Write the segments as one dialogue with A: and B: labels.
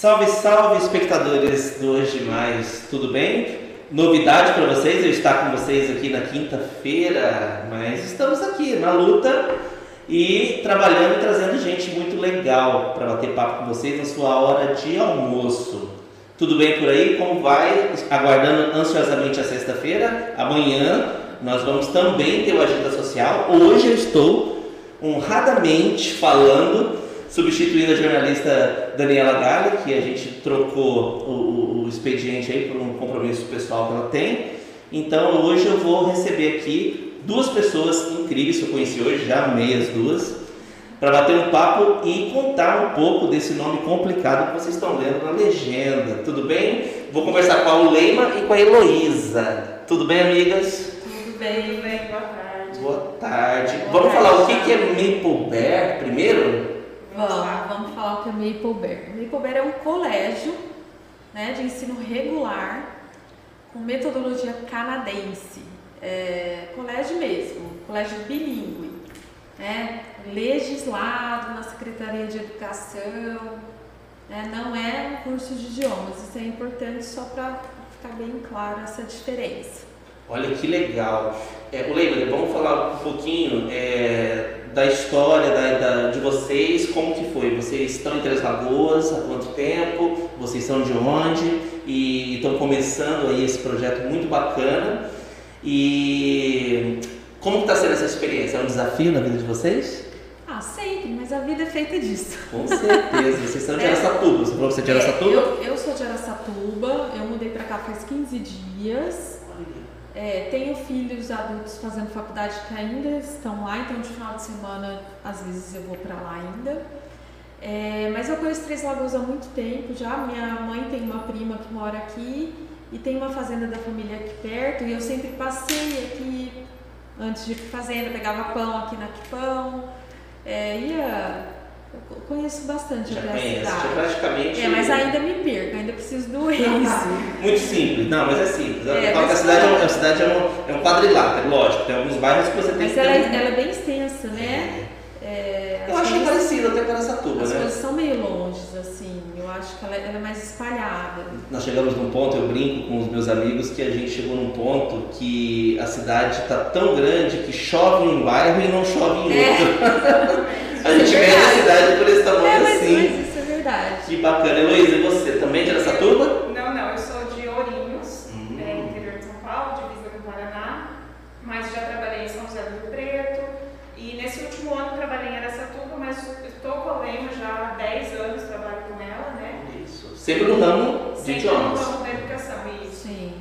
A: Salve, salve, espectadores do Hoje Mais, tudo bem? Novidade para vocês, eu estar com vocês aqui na quinta-feira, mas estamos aqui na luta e trabalhando e trazendo gente muito legal para bater papo com vocês na sua hora de almoço. Tudo bem por aí? Como vai? Aguardando ansiosamente a sexta-feira. Amanhã nós vamos também ter o Agenda Social. Hoje eu estou honradamente falando substituindo a jornalista Daniela Galli, que a gente trocou o, o, o, expediente aí por um compromisso pessoal que ela tem. Então hoje eu vou receber aqui duas pessoas incríveis que eu conheci hoje, já amei as duas, para bater um papo e contar um pouco desse nome complicado que vocês estão lendo na legenda. Tudo bem? Vou conversar com a Uleima e com a Heloísa. Tudo bem, amigas?
B: Tudo bem, bem, boa tarde.
A: Boa tarde. Boa Vamos tarde. falar o que é Maple Bear primeiro?
B: Vamos, vamos falar o que é Maple Bear. Maple Bear é um colégio né, de ensino regular com metodologia canadense. É, colégio mesmo, colégio bilíngue, né, legislado na Secretaria de Educação, né, não é um curso de idiomas, isso é importante só para ficar bem claro essa diferença.
A: Olha que legal. É, Leila, vamos falar um pouquinho é, da história da, da, de vocês, como que foi? Vocês estão em Três Lagoas há quanto tempo? Vocês são de onde? E estão começando aí esse projeto muito bacana. E como está sendo essa experiência? É um desafio na vida de vocês?
B: Ah, sempre, mas a vida é feita disso.
A: Com certeza. Vocês são de é. Araçatuba. Você falou que você é de Araçatuba?
B: Eu, eu sou de Araçatuba. Eu mudei para cá faz 15 dias. É, tenho filhos adultos fazendo faculdade que ainda estão lá, então de final de semana às vezes eu vou para lá ainda. É, mas eu conheço Três Lagoas há muito tempo já. Minha mãe tem uma prima que mora aqui e tem uma fazenda da família aqui perto e eu sempre passei aqui antes de ir para fazenda, pegava pão aqui na Quipão, é, ia eu conheço bastante
A: já
B: até
A: conhece,
B: a cidade.
A: Já praticamente...
B: É, mas ainda me perco, ainda preciso do Waze.
A: Muito simples, não, mas é simples. É, a cidade, é, a cidade é, um, é um quadrilátero, lógico, tem alguns bairros que você tem
B: mas
A: que
B: ela,
A: ter...
B: Mas ela é bem extensa, né? É,
A: eu acho coisas, parecido até com Aracatuba,
B: as
A: né?
B: As coisas são meio longe, assim, eu acho que ela, ela, é mais espalhada.
A: Nós chegamos num ponto, eu brinco com os meus amigos, que a gente chegou num ponto que a cidade está tão grande que chove em um bairro e não chove em é. outro. É. A gente
B: é
A: vê a cidade por esse tamanho
B: é, mas,
A: assim.
B: Mas isso é verdade.
A: Que bacana. Heloísa, e você também de Aracatuba?
C: Não, não, eu sou de Ourinhos, uhum. é, interior de São Paulo, divisa com o Paraná, mas já trabalhei em São José do Rio Preto. E nesse último ano trabalhei em Aracatuba, mas estou com a Lema já há 10 anos, trabalho com ela, né?
A: Isso. Sempre no ramo de
C: Sempre
A: idiomas.
C: no ramo da educação, isso.
B: Sim.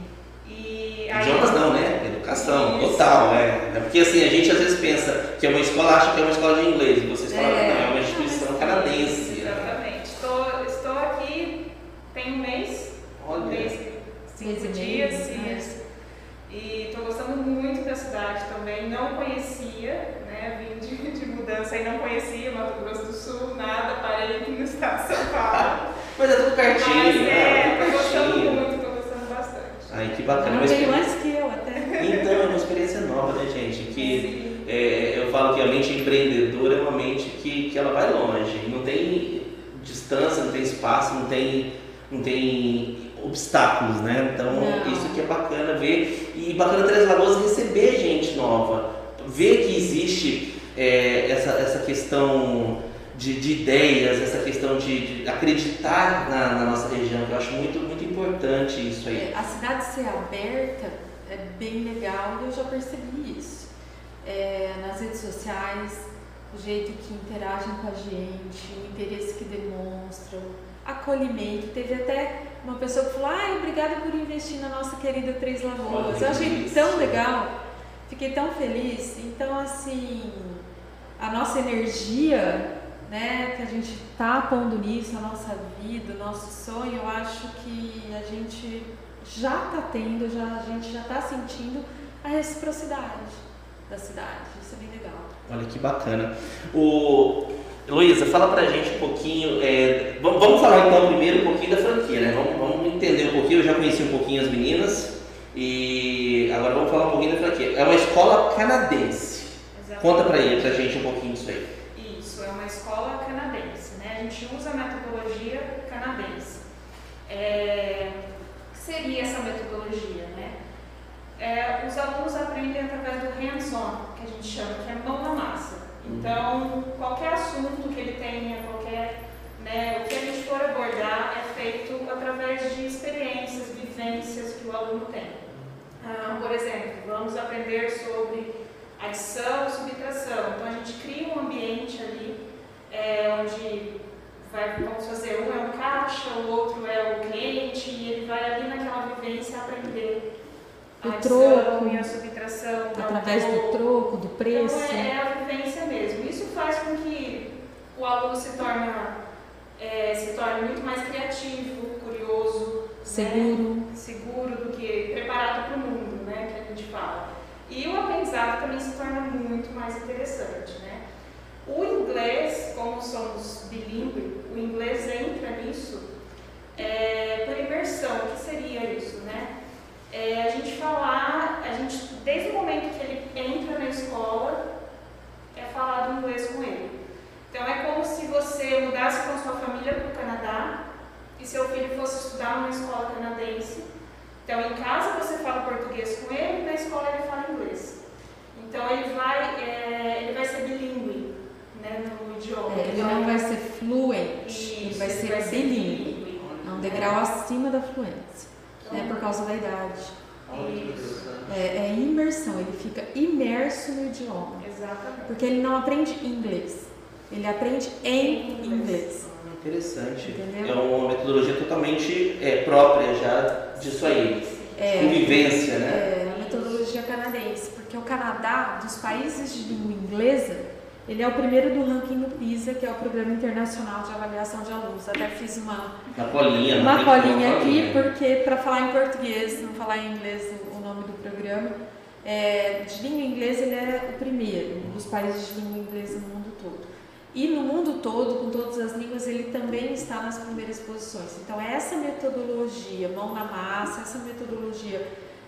C: E
A: Idiomas não, né? Educação, isso. total, é. É porque assim, a gente às vezes pensa que é uma escola, acha que é uma escola de inglês, e vocês falam,
B: É.
A: não, é uma instituição canadense.
C: Exatamente. Estou, estou aqui tem um mês, um mês, cinco
B: e
C: dias,
B: né?
C: E estou gostando muito da cidade também. Não conhecia, né? Vim de, de mudança e não conhecia Mato Grosso do Sul, nada. Parei aqui no estado de São Paulo.
A: Mas é tudo pertinho,
C: Mas
A: né?
C: é, tô gostando muito, tô gostando bastante.
A: Ai, que bacana.
B: Veio
A: experiência-
B: antes que eu.
A: Então, é uma experiência nova, né, gente? Que é, eu falo que a mente empreendedora é uma mente que, que ela vai longe. Não tem distância, não tem espaço, não tem, não tem obstáculos, né? Então,
B: Não.
A: isso que é bacana ver. E bacana Três Lagoas receber gente nova. Ver que existe é, essa, essa questão de, de ideias, essa questão de, de acreditar na, na nossa região. que Eu acho muito, muito importante isso aí.
B: A cidade ser aberta é bem legal e eu já percebi isso. É, nas redes sociais, o jeito que interagem com a gente, o interesse que demonstram, acolhimento. Teve até uma pessoa que falou: ai, obrigada por investir na nossa querida Três Lagoas. Eu achei tão legal, fiquei tão feliz. Então, assim, a nossa energia, né, que a gente tá pondo nisso, a nossa vida, o nosso sonho, eu acho que a gente já tá tendo, já, a gente já tá sentindo a reciprocidade da cidade. Isso é bem legal.
A: Olha que bacana. O Luísa, fala pra gente um pouquinho. é, vamos, falar então primeiro um pouquinho da franquia, né? Vamos, vamos entender um pouquinho. Eu já conheci um pouquinho as meninas e agora vamos falar um pouquinho da franquia. É uma escola canadense.
C: Exatamente.
A: Conta pra, ele, pra gente um pouquinho disso aí.
C: Isso, é uma escola canadense, né? a gente usa a metodologia canadense. É, seria essa metodologia? Né? É, os alunos aprendem através do hands-on, que a gente chama, que é mão na massa. Então, qualquer assunto que ele tenha, qualquer, né, o que a gente for abordar é feito através de experiências, vivências que o aluno tem. Ah, por exemplo, vamos aprender sobre adição subtração. Então, a gente cria um ambiente ali é, onde vai, vamos fazer, um é o caixa, o outro é o cliente, e ele vai ali naquela vivência aprender
B: o troco
C: e a subtração.
B: Através do troco, do preço.
C: Então, é, é, a vivência mesmo. Isso faz com que o aluno se torne, é, se torne muito mais criativo, curioso, né?
B: seguro.
C: Né? Seguro do que preparado para o mundo, né? Que a gente fala. E o aprendizado também se torna muito mais interessante? O inglês, como somos bilíngue, o inglês entra nisso é, por imersão. O que seria isso, né? é a gente falar, a gente, desde o momento que ele entra na escola, é falado inglês com ele. Então é como se você mudasse com sua família para o Canadá e seu filho fosse estudar numa escola canadense. Então em casa você fala português com ele, na escola ele fala inglês. Então ele vai, é, ele vai ser bilíngue né, no idioma.
B: É, ele não vai ser fluente, Isso, ele vai ser, vai ser bilíngue. Degrau acima da fluência né, por causa da idade. É, é, imersão, ele fica imerso no idioma.
C: Exatamente.
B: Porque ele não aprende inglês, ele aprende em inglês.
A: Interessante. Entendeu? É uma metodologia totalmente é, própria já disso aí. É, Convivência, né?
B: É, a metodologia canadense, porque o Canadá, dos países de língua inglesa, ele é o primeiro do ranking do PISA, que é o Programa Internacional de Avaliação de Alunos. Até fiz uma,
A: uma colinha,
B: uma colinha aqui, porque para falar em português, não falar em inglês o nome do programa, é, de língua inglesa ele é o primeiro dos países de língua inglesa no mundo todo. E no mundo todo, com todas as línguas, ele também está nas primeiras posições. Então, essa metodologia, mão na massa, essa metodologia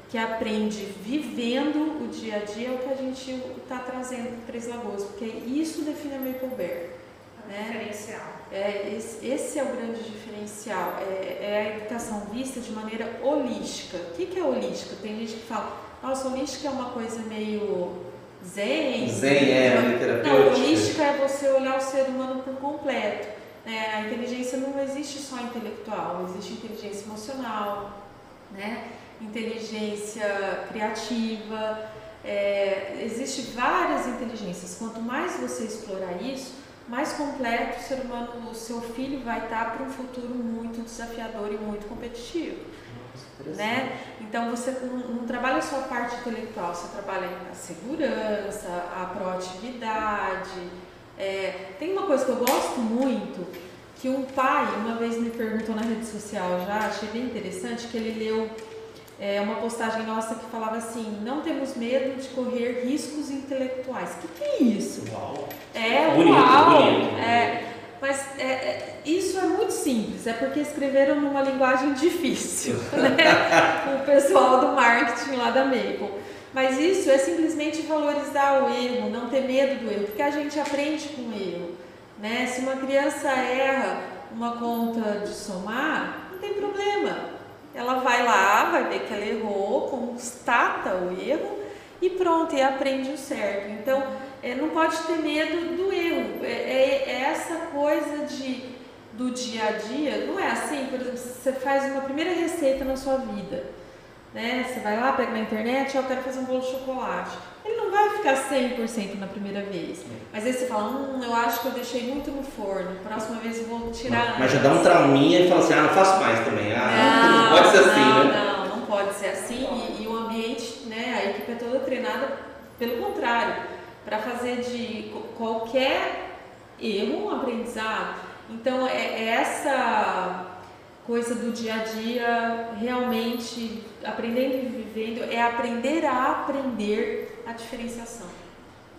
B: que aprende vivendo o dia a dia é o que a gente está trazendo para Três Lagoas, porque isso define a Maple Bear.
C: É né? diferencial.
B: É, esse, esse, é o grande diferencial, é, é, a educação vista de maneira holística. O que, que é holística? Tem gente que fala, nossa, holística é uma coisa meio zen.
A: Zen é,
B: né? Não, holística é você olhar o ser humano por completo. É, a inteligência não existe só intelectual, existe inteligência emocional, né? Inteligência criativa, é, existe várias inteligências. Quanto mais você explorar isso, mais completo o ser humano, o seu filho vai estar para um futuro muito desafiador e muito competitivo. né? Então você não, não, trabalha só a parte intelectual, você trabalha a segurança, a proatividade. É, tem uma coisa que eu gosto muito, que um pai uma vez me perguntou na rede social já, achei bem interessante, que ele leu é, uma postagem nossa que falava assim: não temos medo de correr riscos intelectuais. O que, que é isso?
A: Uau!
B: É,
A: bonito,
B: uau!
A: Bonito.
B: É, mas é, é, isso é muito simples, é porque escreveram numa linguagem difícil, né? o pessoal do marketing lá da Maple. Mas isso é simplesmente valorizar o erro, não ter medo do erro, porque a gente aprende com o erro. Né? Se uma criança erra uma conta de somar, não tem problema ela vai lá, vai ver que ela errou, constata o erro e pronto, e aprende o certo. Então, é, não pode ter medo do erro. É, é, é, essa coisa de, do dia a dia, não é assim, por exemplo, você faz uma primeira receita na sua vida. Né? Você vai lá, pega na internet, eu quero fazer um bolo de chocolate ele não vai ficar 100% na primeira vez. Mas aí você fala, hum, eu acho que eu deixei muito no forno, próxima vez eu vou tirar.
A: Mas, mas já dá um trauminha e fala assim, ah, não faço mais também. Ah, não, não pode ser assim,
B: não,
A: né?
B: Não, não pode ser assim. E, e, o ambiente, né, a equipe é toda treinada pelo contrário, para fazer de qualquer erro um aprendizado. Então, é, é essa coisa do dia a dia, realmente aprendendo e vivendo, é aprender a aprender a diferenciação.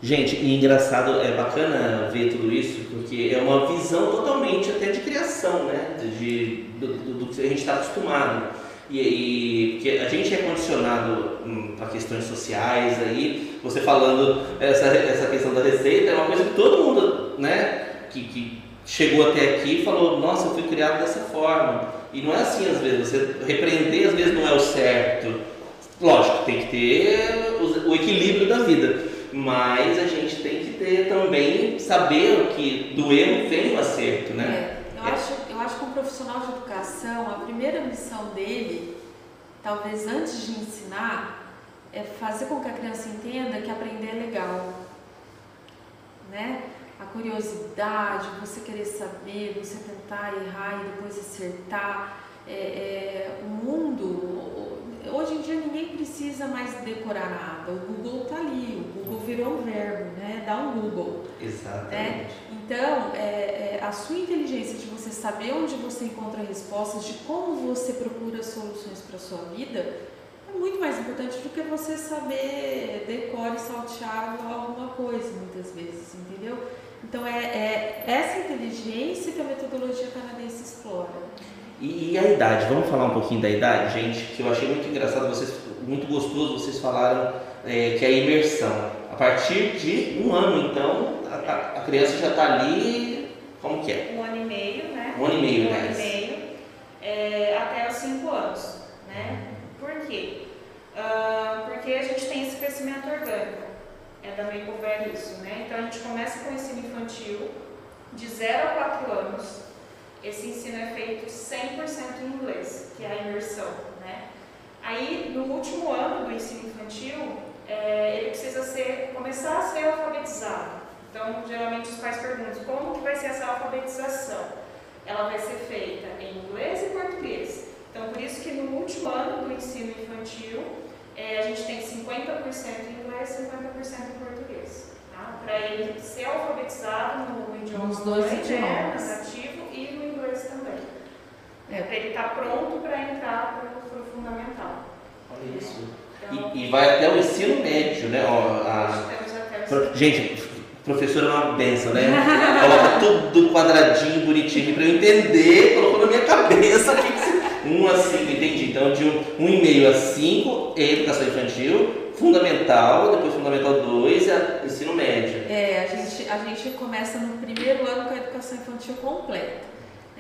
A: Gente, e engraçado, é bacana ver tudo isso, porque é uma visão totalmente até de criação, né? De, do, do, que a gente está acostumado. E, e porque a gente é condicionado hum, para questões sociais aí, você falando essa, essa questão da receita, é uma coisa que todo mundo, né? Que, que chegou até aqui falou, nossa, eu fui criado dessa forma. E não é assim às vezes, você repreender às vezes não é o certo. Lógico, tem que ter o equilíbrio da vida, mas a gente tem que ter também, saber que do erro vem o acerto,
B: né? É, eu, é. Acho, eu acho que um profissional de educação, a primeira missão dele, talvez antes de ensinar, é fazer com que a criança entenda que aprender é legal. Né? a curiosidade, você querer saber, você tentar errar e depois acertar. É, é, o mundo, hoje em dia ninguém precisa mais decorar nada, o Google está ali, o Google virou um verbo, né? Dá um Google.
A: Exatamente.
B: Né? Então, é, é, a sua inteligência de você saber onde você encontra respostas, de como você procura soluções para a sua vida, é muito mais importante do que você saber decorar e saltear alguma coisa, muitas vezes, entendeu? Então é, é essa inteligência que a metodologia canadense explora.
A: E, e, a idade? Vamos falar um pouquinho da idade, gente, que eu achei muito engraçado, vocês, muito gostoso, vocês falaram é, que é a imersão. A partir de um ano, então, a, a criança já está ali, como que é?
C: Um ano e meio, né?
A: Um ano e meio,
C: um né? Um ano e meio, é, até os cinco anos, né? Por quê? Uh, porque a gente tem esse crescimento orgânico é da Makeover isso, né? Então a gente começa com o ensino infantil, de 0 a 4 anos. Esse ensino é feito 100% em inglês, que é a imersão, né? Aí, no último ano do ensino infantil, é, ele precisa ser, começar a ser alfabetizado. Então, geralmente os pais perguntam, como que vai ser essa alfabetização? Ela vai ser feita em inglês e português. Então, por isso que no último ano do ensino infantil, é, a gente tem 50% em inglês e 50% em português. Tá? Para ele ser alfabetizado no idioma
B: Nos dois né, idiomas
C: e no inglês também. É. Para ele estar tá pronto para entrar para o fundamental.
A: Olha isso. Então, e, e, vai até o ensino médio, né? Ó, a... Gente, professor é uma benção, né? Coloca tudo quadradinho, bonitinho para eu entender, colocou na minha cabeça o que, que 1 a 5, entendi. Então, de 1, 1,5 a 5 é educação infantil, fundamental, depois fundamental 2 é ensino médio.
B: É, a gente, a gente começa no primeiro ano com a educação infantil completa.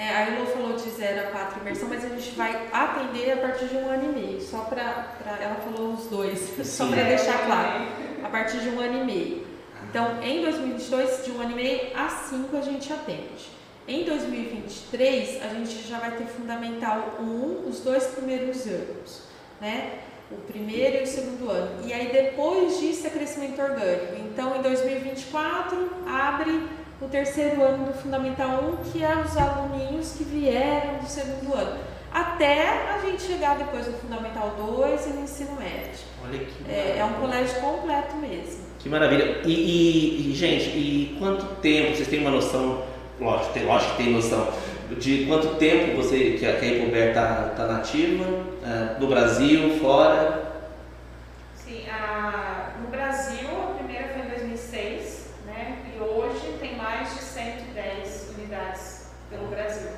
B: É, a Elo falou de 0 a 4 imersão, mas a gente vai atender a partir de um ano e meio, só para. Ela falou os dois, Sim. só para deixar claro. A partir de um ano e meio. Então, em 2022, de um ano e meio a 5 a gente atende. Em 2023, a gente já vai ter Fundamental 1, os dois primeiros anos, né? O primeiro e o segundo ano. E aí depois disso é crescimento orgânico. Então, em 2024, abre o terceiro ano do Fundamental 1, que é os aluninhos que vieram do segundo ano. Até a gente chegar depois no Fundamental 2 e no ensino médio.
A: Olha que
B: é, é um colégio completo mesmo.
A: Que maravilha. E, e, e, gente, e quanto tempo, vocês têm uma noção lógico, tem, lógico que tem noção de quanto tempo você que a Cape está tá nativa, uh, no Brasil, fora?
C: Sim, a, no Brasil a primeira foi em 2006, né? E hoje tem mais de 110 unidades pelo Brasil.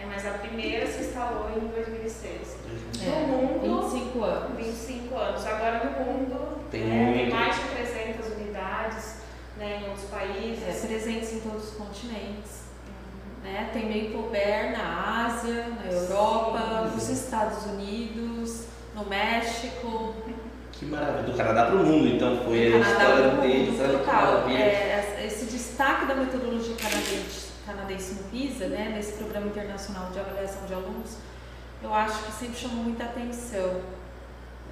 C: É, mas a primeira se instalou em 2006.
B: É, no mundo, 25 anos.
C: 25 anos. Agora no mundo tem, né, tem mais de 300 unidades né, em outros países.
B: É, presentes em todos os continentes. Né? Tem Maple Bear na Ásia, na Europa, nos Estados Unidos, no México.
A: Que maravilha. Do Canadá para o mundo, então, foi a história deles.
B: Total. É, esse destaque da metodologia canadense, canadense no PISA, né, nesse programa internacional de avaliação de alunos, eu acho que sempre chamou muita atenção.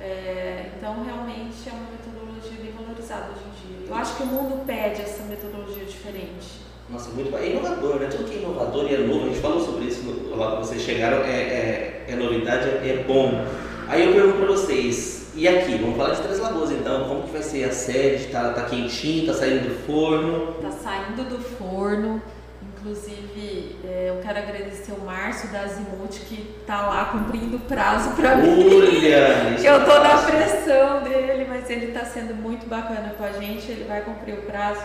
B: É, então, realmente é uma metodologia bem valorizada hoje em dia. Eu acho que o mundo pede essa metodologia diferente.
A: Nossa, muito É inovador, né? Tudo que é inovador e é novo, a gente falou sobre isso no, lá que vocês chegaram, é, é, é novidade, é, é, bom. Aí eu pergunto para vocês, e aqui? Vamos falar de Três Lagoas então, como que vai ser a sede? Tá, tá quentinho, tá saindo do forno?
B: Tá saindo do forno. Inclusive, é, eu quero agradecer o Márcio da Azimuth que tá lá cumprindo o prazo para mim.
A: Olha!
B: eu tô na pressão dele, mas ele tá sendo muito bacana com a gente, ele vai cumprir o prazo.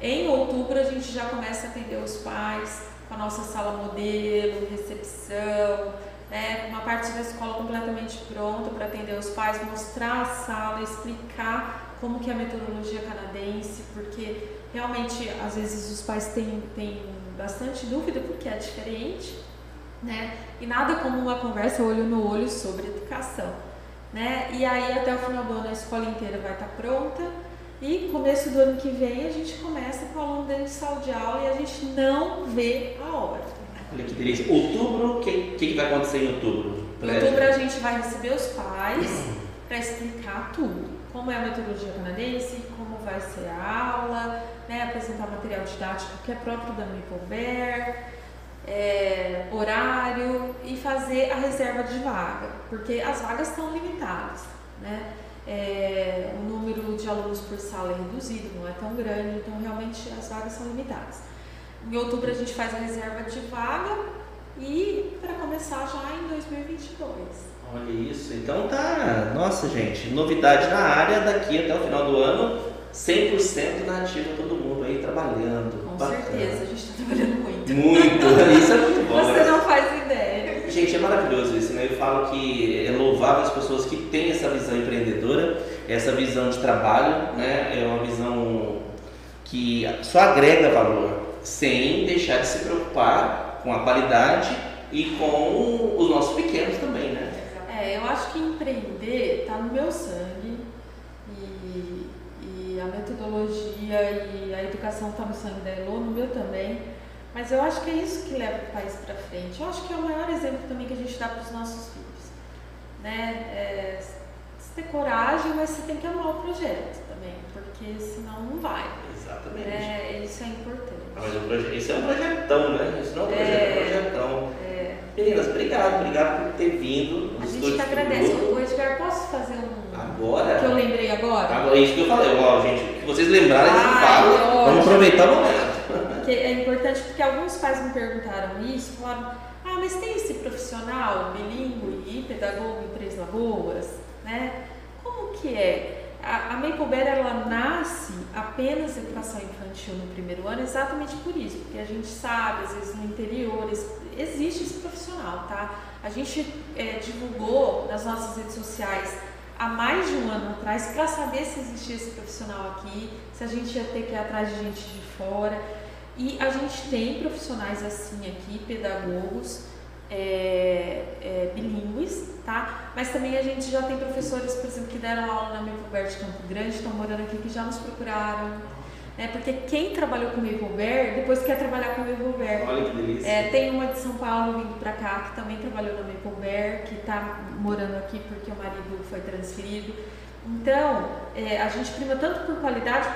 B: Em outubro a gente já começa a atender os pais com a nossa sala modelo, recepção, né, uma parte da escola completamente pronta para atender os pais, mostrar a sala, explicar como que é a metodologia canadense, porque realmente às vezes os pais têm, têm bastante dúvida porque é diferente, né? E nada como uma conversa olho no olho sobre educação, né? E aí até o final do ano a escola inteira vai estar pronta e começo do ano que vem a gente começa com o aluno dentro de sala de aula e a gente não vê a hora.
A: Olha que delícia. Outubro, o que, que vai acontecer em outubro?
B: Em outubro a gente vai receber os pais para explicar tudo. Como é a metodologia canadense, como vai ser a aula, né, apresentar material didático que é próprio da Maple é, horário e fazer a reserva de vaga, porque as vagas estão limitadas. Né? É, o número de alunos por sala é reduzido, não é tão grande, então realmente as vagas são limitadas. Em outubro a gente faz a reserva de vaga e para começar já em 2022.
A: Olha isso, então tá, nossa gente, novidade na área daqui até o final do ano, 100% na ativa todo mundo aí trabalhando.
B: Com bacana. certeza, a gente está trabalhando muito.
A: Muito, isso é muito bom.
B: Você não faz ideia.
A: Gente, é maravilhoso isso, né? Eu falo que é louvável as pessoas que têm essa visão empreendedora, essa visão de trabalho, né? É uma visão que só agrega valor sem deixar de se preocupar com a qualidade e com os nossos pequenos também, né?
B: É, eu acho que empreender está no meu sangue metodologia e a educação está no sangue da Elo, no meu também. Mas eu acho que é isso que leva o país para frente. Eu acho que é o maior exemplo também que a gente dá para os nossos filhos. Né? É, você ter coragem, mas você tem que amar o projeto também, porque senão não vai.
A: Exatamente.
B: É, isso é importante.
A: Ah, mas o proje... isso é um projetão, né? Isso não é um projeto, é, um projetão. É. Meninas, obrigado, obrigado por ter vindo.
B: A gente que agradece. O Edgar, posso fazer.
A: Agora?
B: Que eu lembrei agora?
A: Agora, é isso que eu falei, ó, gente, que vocês lembrarem, vocês falam. Vamos aproveitar o momento.
B: É importante porque alguns pais me perguntaram isso, falaram, ah, mas tem esse profissional bilíngue e pedagogo em Três Lagoas, né? Como que é? a, a Maple Bear, ela nasce apenas educação infantil no primeiro ano exatamente por isso, porque a gente sabe, às vezes no interior, existe esse profissional, tá? A gente é, divulgou nas nossas redes sociais há mais de um ano atrás para saber se existia esse profissional aqui, se a gente ia ter que ir atrás de gente de fora. E a gente tem profissionais assim aqui, pedagogos, é, é, bilíngues, tá? Mas também a gente já tem professores, por exemplo, que deram aula na de Campo Grande, estão morando aqui, que já nos procuraram. Né? Porque quem trabalhou com Maple depois quer trabalhar com Maple
A: Olha que delícia.
B: É, tem uma de São Paulo vindo para cá, que também trabalhou na Maple que está morando aqui porque o marido foi transferido. Então, é, a gente prima tanto por qualidade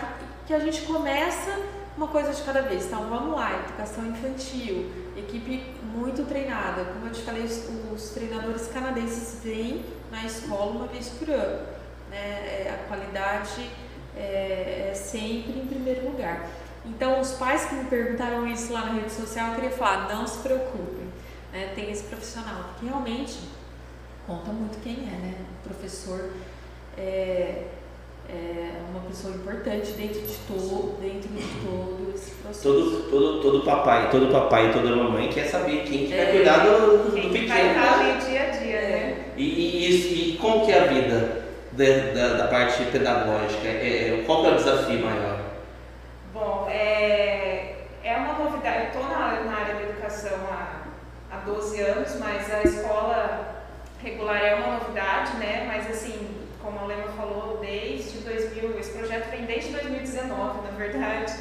B: que a gente começa uma coisa de cada vez. Então, vamos lá, educação infantil, equipe muito treinada. Como eu te falei, os, os treinadores canadenses vêm na escola uma vez por ano. Né? É, a qualidade é, é, sempre em primeiro lugar. Então, os pais que me perguntaram isso lá na rede social, eu queria falar, não se preocupem, né? tem esse profissional, porque realmente conta muito quem é, né? O professor é, é uma pessoa importante dentro de todo, dentro de todo esse processo.
A: Todo, todo, todo papai, todo papai e toda mamãe quer saber quem que vai é, cuidar do, do
C: pequeno.
A: Vida da, da, da parte pedagógica? É, é, qual é o desafio maior?
C: Bom, é, é uma novidade. Eu estou na, na área da educação há, há 12 anos, mas a escola regular é uma novidade, né? Mas assim, como a Lema falou, desde 2000, esse projeto vem desde 2019, na verdade.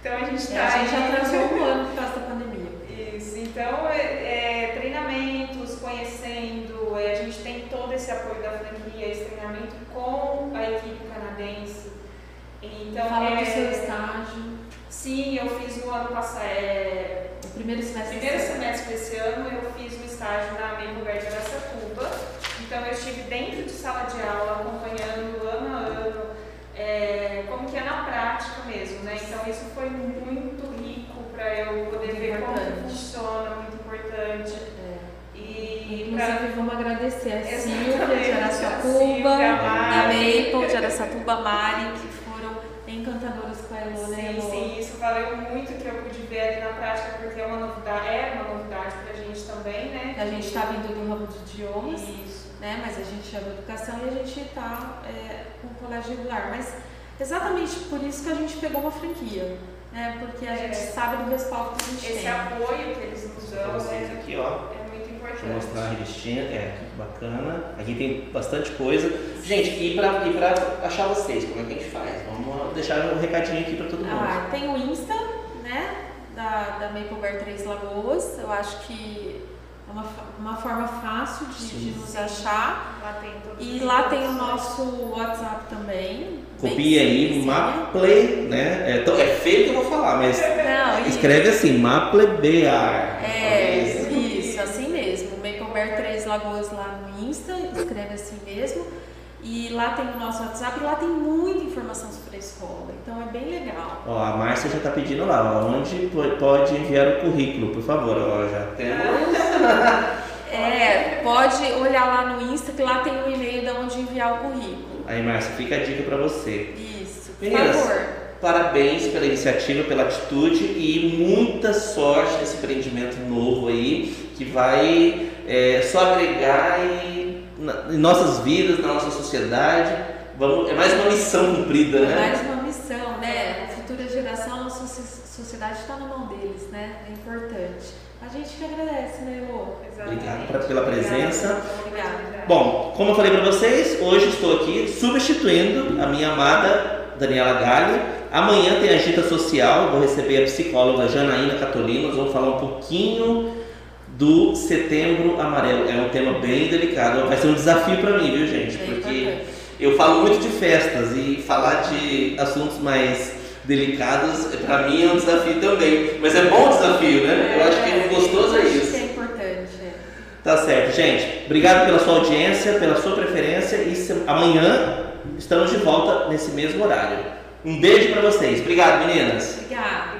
C: Então a gente está. É,
B: a gente já atrasou um ano por causa da pandemia.
C: Isso, então é, é, treinamentos, conhecendo, é, a gente tem todo esse apoio da franquia, esse treinamento com a equipe canadense.
B: Então, Fala é, do seu estágio.
C: Sim, eu fiz no ano passado. É,
B: o primeiro semestre.
C: Primeiro semestre desse ano eu fiz um estágio na Maple Verde Aracatuba então eu estive dentro de sala de aula, acompanhando ano a ano, é, como que é na prática mesmo, né? Então isso foi muito rico para eu poder muito ver importante. como funciona, muito importante. É.
B: E Inclusive pra... vamos agradecer a Silvia de Araçatuba, a Maple de Araçatuba, a Mari, que foram encantadoras com a Elô,
C: né? Sim, sim, isso valeu muito que eu pude ver ali na prática, porque é uma novidade, é uma novidade para a gente também, né?
B: A gente está vindo do ramo de idiomas,
C: Isso.
B: né? Mas a gente ama educação e a gente está é, com o colégio regular. Mas exatamente por isso que a gente pegou uma franquia, né? Porque a
C: É.
B: gente sabe do respaldo que a gente
C: Esse
B: tem.
C: apoio que eles nos
A: Pra
C: dão
A: vocês
C: é,
A: aqui, ó.
C: É
A: Deixa
C: importante.
A: eu mostrar a revistinha. É, que bacana. Aqui tem bastante coisa. Gente, e pra, e pra achar vocês, como é que a gente faz? Vamos deixar um recadinho aqui pra todo mundo.
B: Ah, tem o Insta, né? Da, da Maple Bear Três Lagoas. Eu acho que é uma, uma forma fácil de, de nos achar.
C: Lá tem
B: E lá tem o nosso WhatsApp também.
A: Copia aí. Maple, né? É, tão- é feio que eu vou falar, mas
B: Não, e-
A: escreve assim, Maple Bear.
B: É, Três Lagoas lá no Insta, escreve assim mesmo. E lá tem o nosso WhatsApp e lá tem muita informação sobre a escola. Então é bem legal.
A: Ó, a Márcia já tá pedindo lá, ó, onde po- pode enviar o currículo, por favor. Ó, já temos.
B: É, pode olhar lá no Insta que lá tem o e-mail de onde enviar o currículo.
A: Aí, Márcia, fica a dica pra você.
B: Isso, por
A: Meninas,
B: favor.
A: Parabéns pela iniciativa, pela atitude e muita sorte nesse empreendimento novo aí, que vai é, só agregar em, na- em nossas vidas, na nossa sociedade. Vamos, é mais uma missão cumprida,
B: É
A: né?
B: mais uma missão, né? A futura geração, a sociedade está na mão deles, né? É importante. A gente que agradece, né, Elô?
C: Exatamente.
A: Obrigado pra- pela presença.
B: Obrigada.
A: Bom, como eu falei para vocês, hoje estou aqui substituindo a minha amada Daniela Galli. Amanhã tem agita social, vou receber a psicóloga Janaína Catolino, nós vamos falar um pouquinho do Setembro Amarelo. É um tema bem delicado, vai ser um desafio para mim, viu, gente?
B: É
A: Porque eu falo muito de festas e falar de assuntos mais delicados, para mim é um desafio também. Mas é bom desafio, né? Eu acho que o gostoso é isso.
B: é importante. é.
A: Tá certo, gente. Obrigado pela sua audiência, pela sua preferência e amanhã estamos de volta nesse mesmo horário. Um beijo pra vocês. Obrigado, meninas.
B: Obrigada.